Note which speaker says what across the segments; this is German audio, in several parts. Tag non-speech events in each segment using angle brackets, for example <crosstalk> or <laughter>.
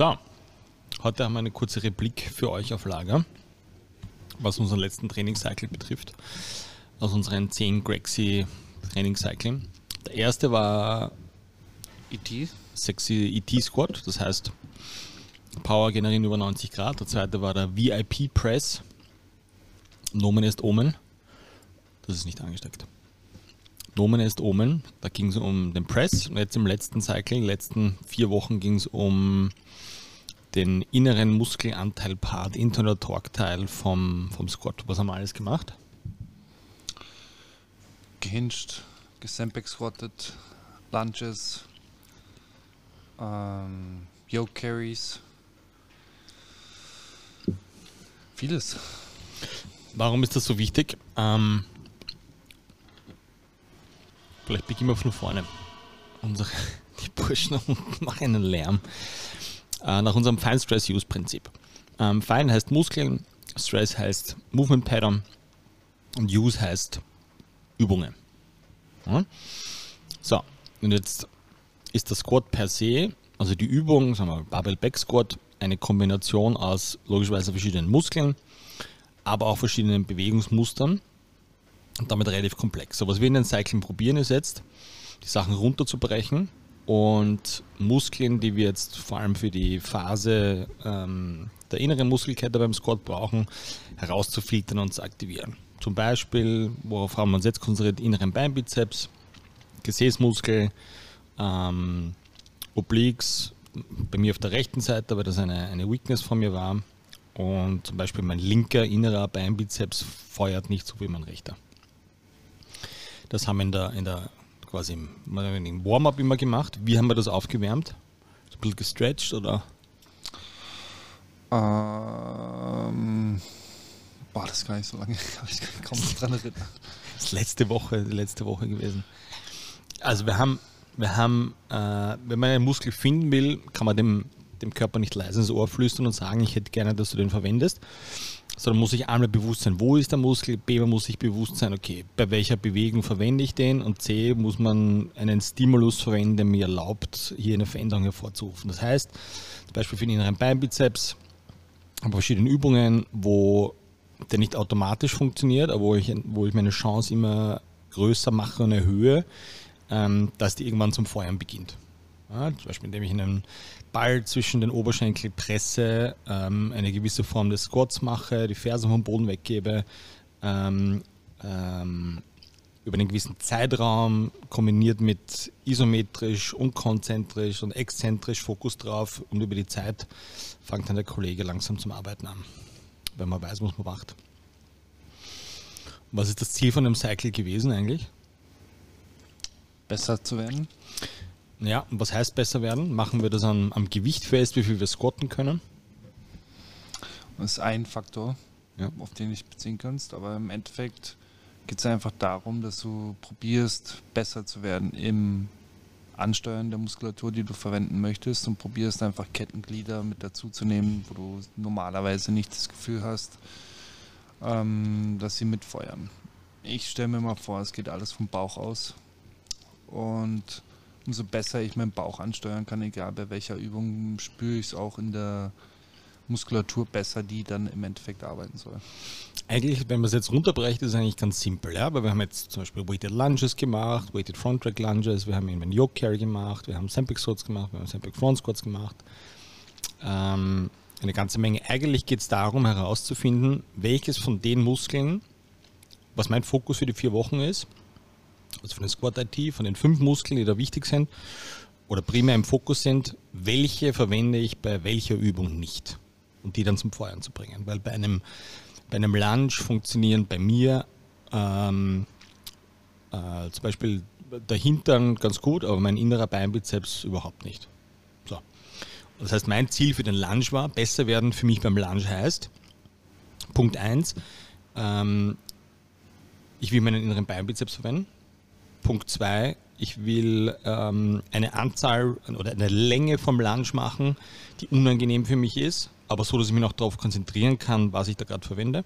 Speaker 1: So, heute haben wir eine kurze Replik für euch auf Lager, was unseren letzten Trainingscycle betrifft, aus unseren 10 Grexy Trainingscycling. Der erste war
Speaker 2: E.T.
Speaker 1: Sexy ET Squat, das heißt Power generieren über 90 Grad. Der zweite war der VIP Press, Nomen ist Omen. Das ist nicht angesteckt. Nomen ist Omen, da ging es um den Press und jetzt im letzten Cycling, letzten vier Wochen ging es um den inneren Muskelanteil Part, Internal Torque Teil vom, vom Squat. Was haben wir alles gemacht?
Speaker 2: Gehinged, gesempec squatted, Lunges, ähm, Yoke Carries. Vieles.
Speaker 1: Warum ist das so wichtig? Ähm, vielleicht beginnen wir von vorne. Unsere, <laughs> die Burschen <laughs> machen einen Lärm. Äh, nach unserem Fine Stress Use Prinzip. Ähm, Fine heißt Muskeln, Stress heißt Movement Pattern und Use heißt Übungen. Ja? So, und jetzt ist der Squat per se, also die Übung, sagen wir Barbell Back Squat, eine Kombination aus logischerweise verschiedenen Muskeln, aber auch verschiedenen Bewegungsmustern und damit relativ komplex. So, was wir in den Cycling probieren ist jetzt, die Sachen runterzubrechen und Muskeln, die wir jetzt vor allem für die Phase ähm, der inneren Muskelkette beim Squat brauchen, herauszufiltern und zu aktivieren. Zum Beispiel, worauf haben wir uns jetzt konzentriert, inneren Beinbizeps, Gesäßmuskel, ähm, Obliques, bei mir auf der rechten Seite, weil das eine, eine Weakness von mir war. Und zum Beispiel mein linker innerer Beinbizeps feuert nicht so wie mein rechter. Das haben wir in der, in der quasi im, Warm-up immer gemacht. Wie haben wir das aufgewärmt? So ein bisschen gestretched oder?
Speaker 2: Ähm, boah, das ist gar nicht so lange. <laughs> ich kann noch dran erinnern.
Speaker 1: Das ist letzte Woche, letzte Woche gewesen. Also wir haben, wir haben, äh, wenn man einen Muskel finden will, kann man dem, dem Körper nicht leise ins Ohr flüstern und sagen, ich hätte gerne, dass du den verwendest. Sondern muss ich einmal bewusst sein, wo ist der Muskel, B, man muss sich bewusst sein, okay, bei welcher Bewegung verwende ich den und C, muss man einen Stimulus verwenden, der mir erlaubt, hier eine Veränderung hervorzurufen. Das heißt, zum Beispiel für den inneren Beinbizeps, habe verschiedene Übungen, wo der nicht automatisch funktioniert, aber wo ich, wo ich meine Chance immer größer mache und erhöhe, ähm, dass die irgendwann zum Feuern beginnt. Ja, zum Beispiel, indem ich einen Ball zwischen den Oberschenkel presse, ähm, eine gewisse Form des Squats mache, die Fersen vom Boden weggebe, ähm, ähm, über einen gewissen Zeitraum kombiniert mit isometrisch, unkonzentrisch und exzentrisch Fokus drauf und über die Zeit fängt dann der Kollege langsam zum Arbeiten an, wenn man weiß, was man macht. Was ist das Ziel von dem Cycle gewesen eigentlich?
Speaker 2: Besser zu werden.
Speaker 1: Ja, und was heißt besser werden? Machen wir das am, am Gewicht fest, wie viel wir squatten können?
Speaker 2: Das ist ein Faktor,
Speaker 1: Ja.
Speaker 2: auf den ich beziehen kannst, aber im Endeffekt geht es einfach darum, dass du probierst, besser zu werden im Ansteuern der Muskulatur, die du verwenden möchtest und probierst einfach Kettenglieder mit dazu zu nehmen, wo du normalerweise nicht das Gefühl hast, ähm, dass sie mitfeuern. Ich stelle mir mal vor, es geht alles vom Bauch aus und umso besser ich meinen Bauch ansteuern kann, egal bei welcher Übung, spüre ich es auch in der Muskulatur besser, die dann im Endeffekt arbeiten soll.
Speaker 1: Eigentlich, wenn man es jetzt runterbrecht, ist es eigentlich ganz simpel. Ja? Aber wir haben jetzt zum Beispiel Weighted Lunges gemacht, Weighted Front Rack Lunges, wir haben eben einen Yoke Carry gemacht, wir haben Sempic Squats gemacht, wir haben Sempic Front Squats gemacht. Ähm, eine ganze Menge. Eigentlich geht es darum herauszufinden, welches von den Muskeln, was mein Fokus für die vier Wochen ist, also von den Squat IT, von den fünf Muskeln, die da wichtig sind oder primär im Fokus sind, welche verwende ich bei welcher Übung nicht und die dann zum Feuern zu bringen. Weil bei einem, bei einem Lunge funktionieren bei mir ähm, äh, zum Beispiel der Hintern ganz gut, aber mein innerer Beinbizeps überhaupt nicht. So. Das heißt, mein Ziel für den Lunge war, besser werden für mich beim Lunge heißt, Punkt 1, ähm, ich will meinen inneren Beinbizeps verwenden. Punkt 2, ich will ähm, eine Anzahl oder eine Länge vom Lunge machen, die unangenehm für mich ist, aber so, dass ich mich noch darauf konzentrieren kann, was ich da gerade verwende.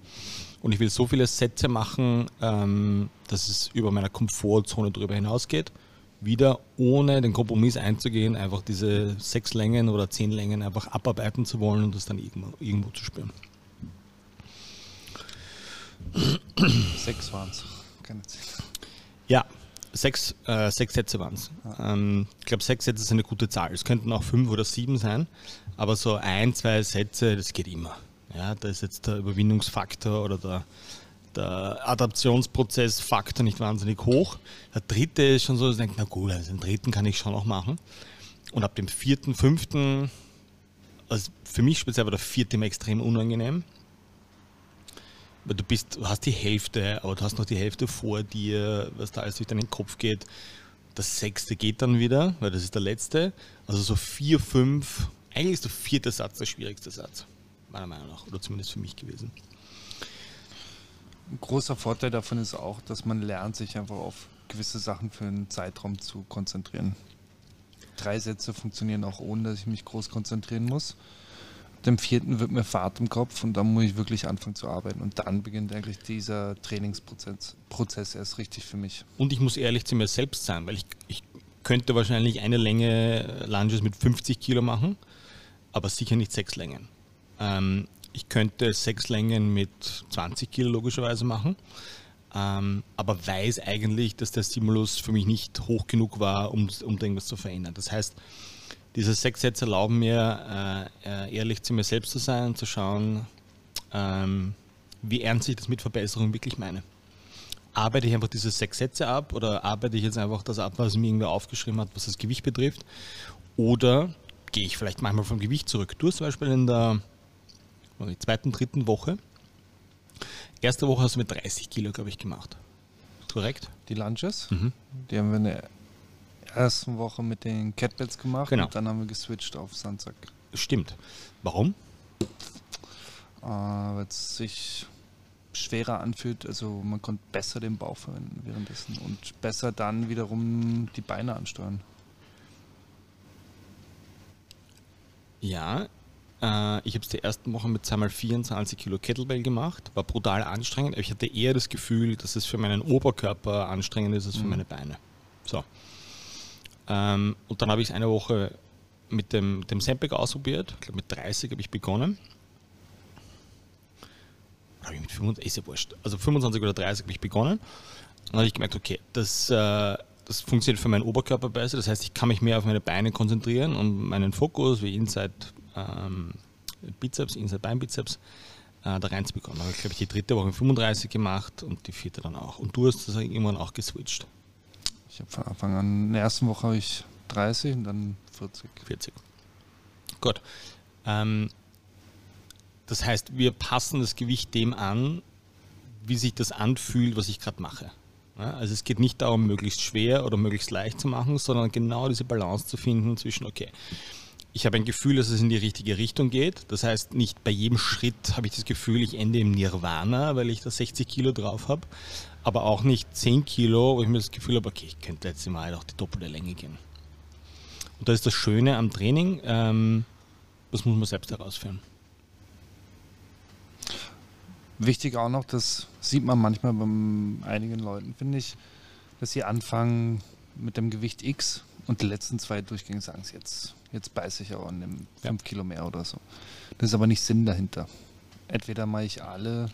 Speaker 1: Und ich will so viele Sätze machen, ähm, dass es über meiner Komfortzone drüber hinausgeht, wieder ohne den Kompromiss einzugehen, einfach diese sechs Längen oder zehn Längen einfach abarbeiten zu wollen und das dann irgendwo, irgendwo zu spüren.
Speaker 2: Sechs waren es, keine zehn.
Speaker 1: Ja, sechs, äh, sechs Sätze waren es. Ähm, ich glaube, sechs Sätze ist eine gute Zahl. Es könnten auch fünf oder sieben sein, aber so ein, zwei Sätze, das geht immer. Ja, da ist jetzt der Überwindungsfaktor oder der, der Adaptionsprozessfaktor nicht wahnsinnig hoch. Der dritte ist schon so, dass ich denke, na gut, also den dritten kann ich schon noch machen. Und ab dem vierten, fünften, also für mich speziell war der vierte immer extrem unangenehm. Du bist, du hast die Hälfte, aber du hast noch die Hälfte vor dir, was da alles durch deinen Kopf geht. Das sechste geht dann wieder, weil das ist der letzte. Also so vier, fünf, eigentlich ist der vierte Satz der schwierigste Satz, meiner Meinung nach, oder zumindest für mich gewesen.
Speaker 2: Ein großer Vorteil davon ist auch, dass man lernt, sich einfach auf gewisse Sachen für einen Zeitraum zu konzentrieren. Drei Sätze funktionieren auch ohne, dass ich mich groß konzentrieren muss. Dem vierten wird mir Fahrt im Kopf und dann muss ich wirklich anfangen zu arbeiten. Und dann beginnt eigentlich dieser Trainingsprozess Prozess erst richtig für mich.
Speaker 1: Und ich muss ehrlich zu mir selbst sein, weil ich, ich könnte wahrscheinlich eine Länge Lunges mit 50 Kilo machen, aber sicher nicht sechs Längen. Ähm, ich könnte sechs Längen mit 20 Kilo logischerweise machen, ähm, aber weiß eigentlich, dass der Stimulus für mich nicht hoch genug war, um, um irgendwas zu verändern. Das heißt, diese sechs Sätze erlauben mir, äh, ehrlich zu mir selbst zu sein und zu schauen, ähm, wie ernst ich das mit Verbesserung wirklich meine. Arbeite ich einfach diese sechs Sätze ab oder arbeite ich jetzt einfach das ab, was mir irgendwer aufgeschrieben hat, was das Gewicht betrifft? Oder gehe ich vielleicht manchmal vom Gewicht zurück? Du hast zum Beispiel in der, zweiten, dritten Woche, erste Woche hast du mit 30 Kilo, glaube ich, gemacht. Korrekt?
Speaker 2: Die Lunges,
Speaker 1: Mhm.
Speaker 2: die haben wir in der ersten Woche mit den Kettlebells gemacht
Speaker 1: Genau.
Speaker 2: und dann haben wir geswitcht auf Sandsack.
Speaker 1: Stimmt. Warum?
Speaker 2: Äh, Weil es sich schwerer anfühlt, also man konnte besser den Bauch verwenden währenddessen und besser dann wiederum die Beine ansteuern.
Speaker 1: Ja, äh, ich habe es die ersten Wochen mit zweimal 24 Kilo Kettlebell gemacht, war brutal anstrengend, aber ich hatte eher das Gefühl, dass es für meinen Oberkörper anstrengend ist als für
Speaker 2: Mhm.
Speaker 1: meine Beine. So. Ähm, und dann habe ich es eine Woche mit dem, dem Sandbag ausprobiert. Ich glaube, mit 30 habe ich begonnen. Habe ich mit 25, ist ja wurscht. Also 25 oder 30 habe ich begonnen. Dann habe ich gemerkt, okay, das, äh, das funktioniert für meinen Oberkörper besser. Das heißt, ich kann mich mehr auf meine Beine konzentrieren und meinen Fokus wie Inside ähm, Bizeps, Inside Beinbizeps äh, da reinzubekommen. Habe ich, glaube ich, die dritte Woche 35 gemacht und die vierte dann auch. Und du hast das irgendwann auch geswitcht.
Speaker 2: Ich habe von Anfang an, in der ersten Woche habe ich 30 und dann 40.
Speaker 1: 40. Gut. Ähm, das heißt, wir passen das Gewicht dem an, wie sich das anfühlt, was ich gerade mache. Also es geht nicht darum, möglichst schwer oder möglichst leicht zu machen, sondern genau diese Balance zu finden zwischen, okay, ich habe ein Gefühl, dass es in die richtige Richtung geht. Das heißt, nicht bei jedem Schritt habe ich das Gefühl, ich ende im Nirvana, weil ich da 60 Kilo drauf habe, aber auch nicht 10 Kilo, wo ich mir das Gefühl habe, okay, ich könnte jetzt mal auch die doppelte Länge gehen. Und das ist das Schöne am Training, ähm, das muss man selbst herausfinden.
Speaker 2: Wichtig auch noch, das sieht man manchmal bei einigen Leuten, finde ich, dass sie anfangen mit dem Gewicht X und die letzten zwei Durchgänge sagen sie jetzt, jetzt beiße ich aber an dem
Speaker 1: Ja.
Speaker 2: 5 Kilo mehr oder so. Das ist aber nicht Sinn dahinter. Entweder mache ich alle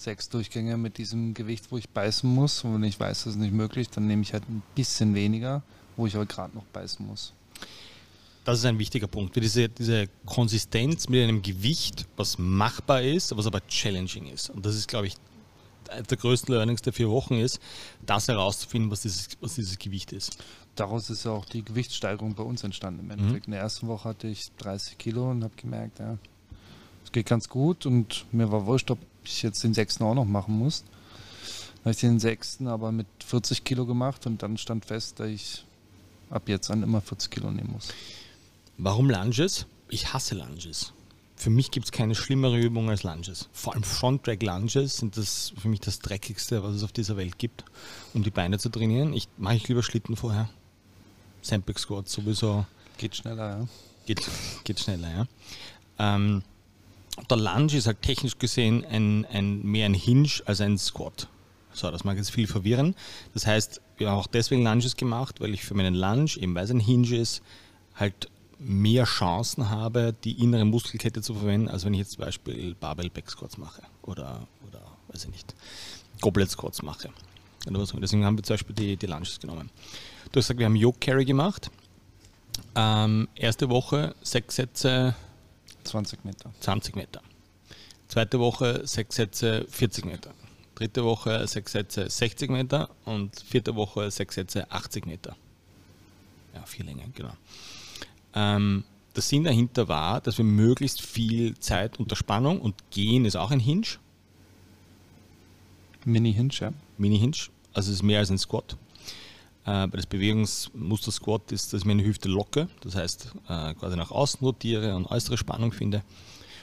Speaker 2: sechs Durchgänge mit diesem Gewicht, wo ich beißen muss, und wenn ich weiß, das ist nicht möglich, dann nehme ich halt ein bisschen weniger, wo ich aber gerade noch beißen muss.
Speaker 1: Das ist ein wichtiger Punkt. Diese, diese Konsistenz mit einem Gewicht, was machbar ist, was aber challenging ist. Und das ist, glaube ich, der größten Learnings der vier Wochen ist, das herauszufinden, was dieses, was dieses Gewicht ist.
Speaker 2: Daraus ist ja auch die Gewichtssteigerung bei uns entstanden. Im Endeffekt. In der ersten Woche hatte ich 30 Kilo und habe gemerkt, ja, es geht ganz gut und mir war wurscht, ob ich jetzt den sechsten auch noch machen muss. Dann habe ich den sechsten aber mit 40 Kilo gemacht und dann stand fest, dass ich ab jetzt an immer 40 Kilo nehmen muss.
Speaker 1: Warum Lunges? Ich hasse Lunges. Für mich gibt es keine schlimmere Übung als Lunges. Vor allem Front Drag Lunges sind das für mich das dreckigste, was es auf dieser Welt gibt, um die Beine zu trainieren. Ich mache ich lieber Schlitten vorher. Sandbag Squat sowieso
Speaker 2: Geht schneller, ja.
Speaker 1: geht, geht schneller, ja. Ähm, der Lunge ist halt technisch gesehen ein, ein, mehr ein Hinge als ein Squat. So, das mag jetzt viel verwirren. Das heißt, habe auch deswegen Lunges gemacht, weil ich für meinen Lunge, eben weil es ein Hinge ist, halt mehr Chancen habe, die innere Muskelkette zu verwenden, als wenn ich jetzt zum Beispiel Barbell Back Squats mache oder, oder weiß ich nicht, Goblet Squats mache. Deswegen haben wir zum Beispiel die, die Lunges genommen. Du hast gesagt, wir haben Yoke Carry gemacht. Ähm, erste Woche sechs Sätze
Speaker 2: 20 Meter.
Speaker 1: 20 Meter. Zweite Woche sechs Sätze 40 Meter. Dritte Woche sechs Sätze 60 Meter und vierte Woche sechs Sätze 80 Meter. Ja, vier Längen, genau. Ähm, der Sinn dahinter war, dass wir möglichst viel Zeit unter Spannung und Gehen ist auch ein Hinge.
Speaker 2: Mini-Hinge, ja.
Speaker 1: Mini-Hinge, also es ist mehr als ein Squat. Äh, bei das Bewegungsmuster Squat ist, dass ich meine Hüfte locke, das heißt äh, quasi nach außen rotiere und äußere Spannung finde.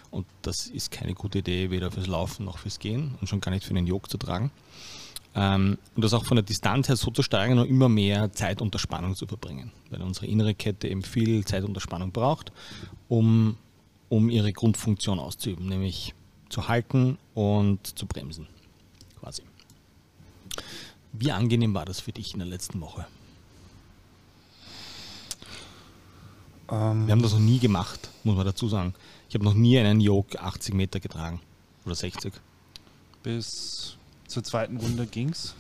Speaker 1: Und das ist keine gute Idee, weder fürs Laufen noch fürs Gehen und schon gar nicht für den Jog zu tragen. Ähm, und das auch von der Distanz her so zu steigern und immer mehr Zeit unter Spannung zu verbringen, weil unsere innere Kette eben viel Zeit unter Spannung braucht, um, um ihre Grundfunktion auszuüben, nämlich zu halten und zu bremsen. Wie angenehm war das für dich in der letzten Woche? Ähm, Wir haben das noch nie gemacht, muss man dazu sagen. Ich habe noch nie einen Yoke 80 Meter getragen oder 60.
Speaker 2: Bis zur zweiten Runde ging es.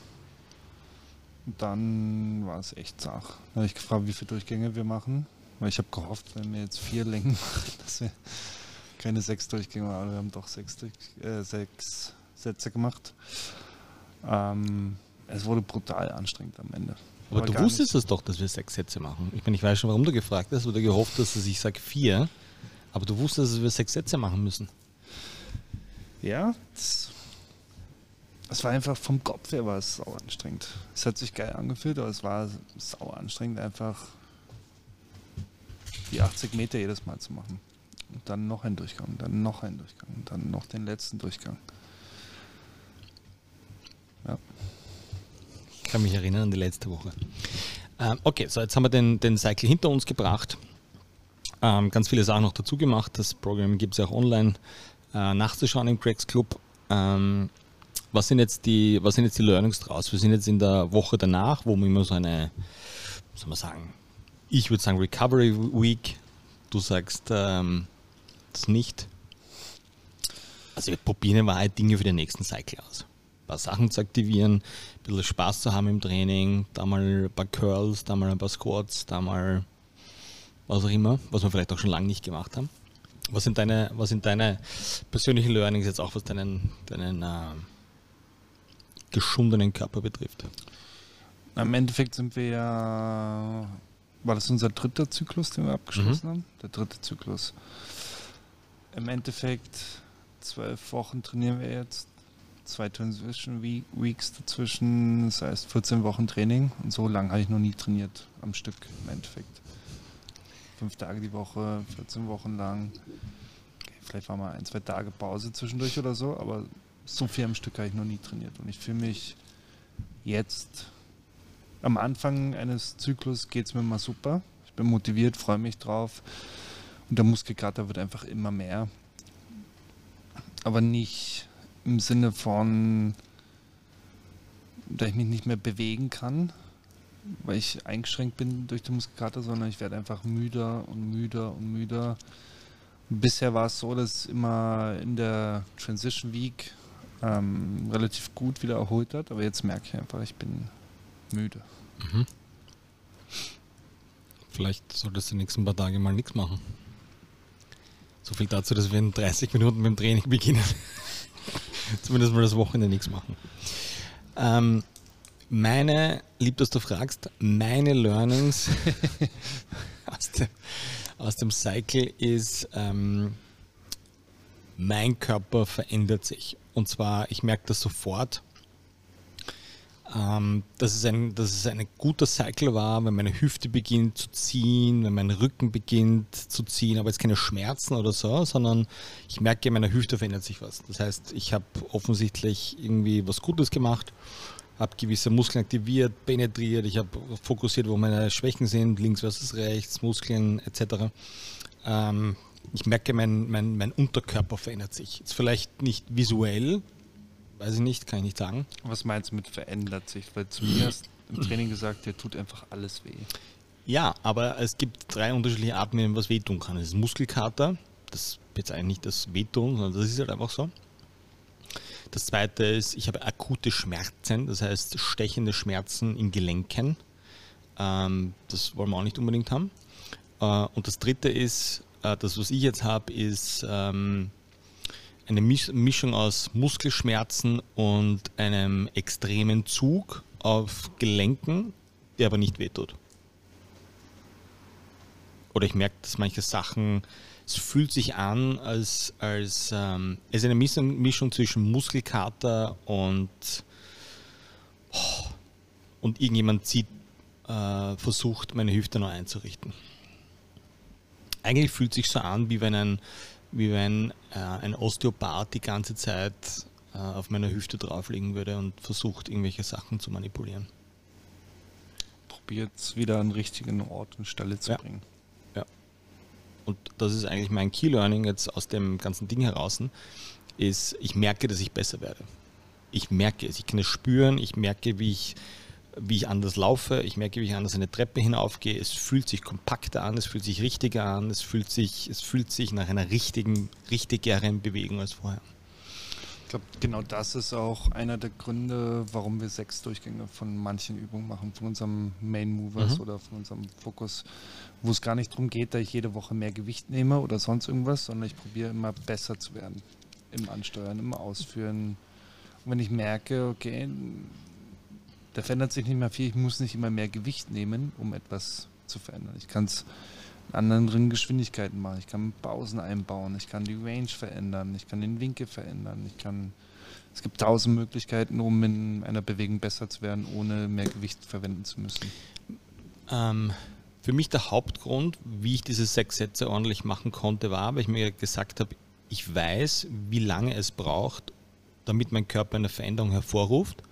Speaker 2: Dann war es echt zart. Da habe ich gefragt, wie viele Durchgänge wir machen. Weil ich habe gehofft, wenn wir jetzt vier Längen <laughs> machen, dass wir keine sechs Durchgänge machen. Aber wir haben doch sechs, äh, sechs Sätze gemacht. Ähm, es wurde brutal anstrengend am Ende.
Speaker 1: Aber, Aber du wusstest es doch, dass wir sechs Sätze machen. Ich meine, ich weiß schon, warum du gefragt hast oder gehofft hast, dass ich sage vier. Aber du wusstest, dass wir sechs Sätze machen müssen.
Speaker 2: Ja, es war einfach vom Kopf her war es sau anstrengend. Es hat sich geil angefühlt, aber es war sau anstrengend, einfach die 80 Meter jedes Mal zu machen. Und dann noch ein Durchgang, dann noch ein Durchgang, und dann noch den letzten Durchgang.
Speaker 1: Ja. Ich kann mich erinnern an die letzte Woche. Ähm, okay, so jetzt haben wir den, den Cycle hinter uns gebracht. Ähm, ganz viele Sachen noch dazu gemacht. Das Programm gibt es ja auch online äh, nachzuschauen im Cracks Club. Ähm, was, sind jetzt die, was sind jetzt die Learnings draus? Wir sind jetzt in der Woche danach, wo wir immer so eine, soll man sagen, ich würde sagen Recovery Week. Du sagst ähm, das nicht. Also wir probieren in Wahrheit Dinge für den nächsten Cycle aus paar Sachen zu aktivieren, ein bisschen Spaß zu haben im Training, da mal ein paar Curls, da mal ein paar Squats, da mal was auch immer, was wir vielleicht auch schon lange nicht gemacht haben. Was sind deine, was sind deine persönlichen Learnings jetzt auch, was deinen, deinen äh, geschundenen Körper betrifft?
Speaker 2: Im Endeffekt sind wir ja, war das unser dritter Zyklus, den wir abgeschlossen mhm. haben? Der dritte Zyklus. Im Endeffekt zwölf Wochen trainieren wir jetzt, zwei Transition Weeks dazwischen, das heißt 14 Wochen Training und so lange habe ich noch nie trainiert am Stück im Endeffekt. Fünf Tage die Woche, 14 Wochen lang. Okay, vielleicht war mal ein, zwei Tage Pause zwischendurch oder so, aber so viel am Stück habe ich noch nie trainiert und ich fühle mich jetzt am Anfang eines Zyklus geht es mir mal super. Ich bin motiviert, freue mich drauf und der Muskelkater wird einfach immer mehr. Aber nicht im Sinne von, dass ich mich nicht mehr bewegen kann, weil ich eingeschränkt bin durch die Muskelkater, sondern ich werde einfach müder und müder und müder. Bisher war es so, dass es immer in der Transition Week ähm, relativ gut wieder erholt hat, aber jetzt merke ich einfach, ich bin müde. Mhm.
Speaker 1: Vielleicht solltest du die nächsten paar Tage mal nichts machen. So viel dazu, dass wir in 30 Minuten mit dem Training beginnen. Zumindest mal das Wochenende nichts machen. Ähm, meine, lieb, dass du fragst, meine Learnings <laughs> aus, dem, aus dem Cycle ist, ähm, mein Körper verändert sich. Und zwar, ich merke das sofort, ähm, dass, es ein, dass es ein guter Cycle war, wenn meine Hüfte beginnt zu ziehen, wenn mein Rücken beginnt zu ziehen, aber jetzt keine Schmerzen oder so, sondern ich merke, in meiner Hüfte verändert sich was. Das heißt, ich habe offensichtlich irgendwie was Gutes gemacht, habe gewisse Muskeln aktiviert, penetriert, ich habe fokussiert, wo meine Schwächen sind, links versus rechts, Muskeln etc. Ähm, ich merke, mein, mein, mein Unterkörper verändert sich. Jetzt vielleicht nicht visuell, weiß ich nicht, kann ich nicht sagen.
Speaker 2: Was meinst du mit verändert sich? Weil zu mir hast im Training gesagt, dir tut einfach alles weh.
Speaker 1: Ja, aber es gibt drei unterschiedliche Arten, wie man was wehtun kann. Es ist Muskelkater, das ist jetzt eigentlich nicht das Wehtun, sondern das ist halt einfach so. Das zweite ist, ich habe akute Schmerzen, das heißt stechende Schmerzen in Gelenken. Ähm, das wollen wir auch nicht unbedingt haben. Äh, und das dritte ist, äh, das was ich jetzt habe, ist ähm, eine Mischung aus Muskelschmerzen und einem extremen Zug auf Gelenken, der aber nicht wehtut. Oder ich merke, dass manche Sachen, es fühlt sich an, als, als ähm, es ist eine Mischung, zwischen Muskelkater und, oh, und irgendjemand zieht, äh, versucht, meine Hüfte neu einzurichten. Eigentlich fühlt es sich so an, wie wenn ein, wie wenn äh, ein Osteopath die ganze Zeit äh, auf meiner Hüfte drauflegen würde und versucht, irgendwelche Sachen zu manipulieren.
Speaker 2: Probiert es wieder an den richtigen Ort und Stelle zu
Speaker 1: ja.
Speaker 2: bringen.
Speaker 1: Ja. Und das ist eigentlich mein Key-Learning jetzt aus dem ganzen Ding heraus, ist, ich merke, dass ich besser werde. Ich merke es, ich kann es spüren, ich merke, wie ich wie ich anders laufe, ich merke, wie ich anders eine Treppe hinaufgehe. Es fühlt sich kompakter an, es fühlt sich richtiger an, es fühlt sich, es fühlt sich nach einer richtigen, richtigeren Bewegung als vorher.
Speaker 2: Ich glaube, genau das ist auch einer der Gründe, warum wir sechs Durchgänge von manchen Übungen machen, von unserem Main Movers mhm. oder von unserem Fokus, wo es gar nicht darum geht, dass ich jede Woche mehr Gewicht nehme oder sonst irgendwas, sondern ich probiere immer besser zu werden im Ansteuern, im Ausführen. Und wenn ich merke, okay, da verändert sich nicht mehr viel. Ich muss nicht immer mehr Gewicht nehmen, um etwas zu verändern. Ich kann es in anderen Geschwindigkeiten machen. Ich kann Pausen einbauen. Ich kann die Range verändern. Ich kann den Winkel verändern. Ich kann es gibt tausend Möglichkeiten, um in einer Bewegung besser zu werden, ohne mehr Gewicht verwenden zu müssen.
Speaker 1: Ähm, für mich der Hauptgrund, wie ich diese sechs Sätze ordentlich machen konnte, war, weil ich mir gesagt habe, ich weiß, wie lange es braucht, damit mein Körper eine Veränderung hervorruft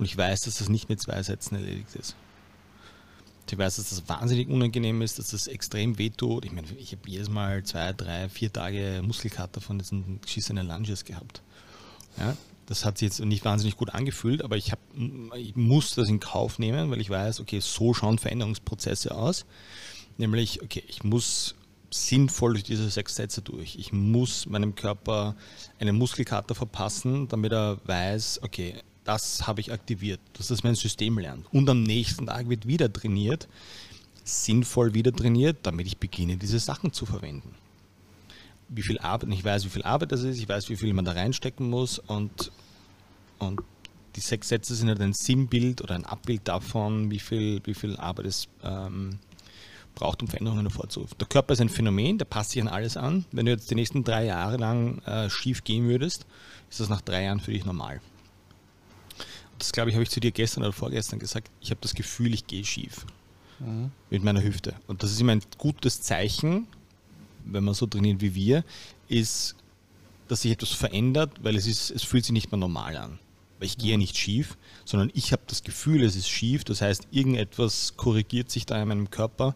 Speaker 1: und ich weiß, dass das nicht mit zwei Sätzen erledigt ist. Ich weiß, dass das wahnsinnig unangenehm ist, dass das extrem wehtut. Ich meine, ich habe jedes Mal zwei, drei, vier Tage Muskelkater von diesen geschissenen Lunges gehabt. Ja, das hat sich jetzt nicht wahnsinnig gut angefühlt, aber ich, hab, ich muss das in Kauf nehmen, weil ich weiß, okay, so schauen Veränderungsprozesse aus. Nämlich, okay, ich muss sinnvoll durch diese sechs Sätze durch. Ich muss meinem Körper einen Muskelkater verpassen, damit er weiß, okay, das habe ich aktiviert, dass das mein System lernt. Und am nächsten Tag wird wieder trainiert, sinnvoll wieder trainiert, damit ich beginne, diese Sachen zu verwenden. Wie viel Arbeit, ich weiß, wie viel Arbeit das ist, ich weiß, wie viel man da reinstecken muss und, und die sechs Sätze sind halt ein Sinnbild oder ein Abbild davon, wie viel, wie viel Arbeit es ähm, braucht, um Veränderungen hervorzurufen. Der Körper ist ein Phänomen, der passt sich an alles an. Wenn du jetzt die nächsten drei Jahre lang äh, schief gehen würdest, ist das nach drei Jahren für dich normal das glaube ich, habe ich zu dir gestern oder vorgestern gesagt, ich habe das Gefühl, ich gehe schief mhm. mit meiner Hüfte. Und das ist immer ein gutes Zeichen, wenn man so trainiert wie wir, ist, dass sich etwas verändert, weil es, ist, es fühlt sich nicht mehr normal an. Weil ich gehe ja nicht schief, sondern ich habe das Gefühl, es ist schief. Das heißt, irgendetwas korrigiert sich da in meinem Körper.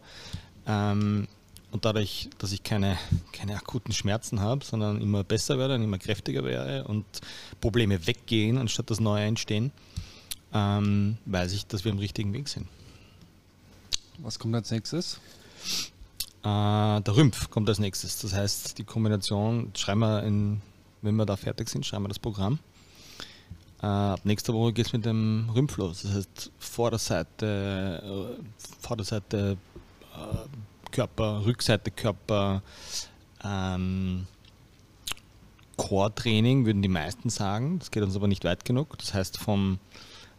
Speaker 1: Ähm, und dadurch, dass ich keine, keine akuten Schmerzen habe, sondern immer besser werde und immer kräftiger werde und Probleme weggehen, anstatt dass neue entstehen, ähm, weiß ich, dass wir am richtigen Weg sind.
Speaker 2: Was kommt als nächstes?
Speaker 1: Äh, der Rümpf kommt als nächstes. Das heißt, die Kombination, schreiben wir, in, wenn wir da fertig sind, schreiben wir das Programm. Äh, ab nächster Woche geht es mit dem Rümpf los. Das heißt, Vorderseite, äh, Vorderseite äh, Körper, Rückseite Körper, ähm, Core-Training, würden die meisten sagen. Das geht uns aber nicht weit genug. Das heißt, vom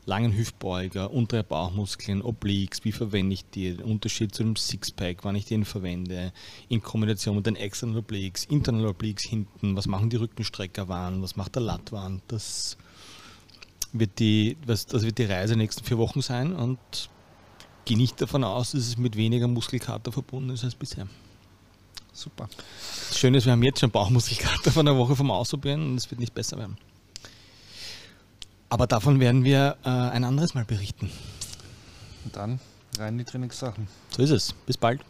Speaker 1: langen Hüftbeuger, untere Bauchmuskeln, Obliques, wie verwende ich die, der Unterschied zu dem Sixpack, wann ich den verwende, in Kombination mit den externen Obliques, internal Obliques hinten, was machen die Rückenstrecker wann, was macht der Lattwand, das wird die, das wird die Reise der nächsten vier Wochen sein und gehe nicht davon aus, dass es mit weniger Muskelkater verbunden ist als bisher.
Speaker 2: Super.
Speaker 1: Das Schöne ist, wir haben jetzt schon Bauchmuskelkater von der Woche vom Ausprobieren und es wird nicht besser werden. Aber davon werden wir äh, ein anderes Mal berichten.
Speaker 2: Und dann rein in die Trainingssachen.
Speaker 1: So ist es. Bis bald.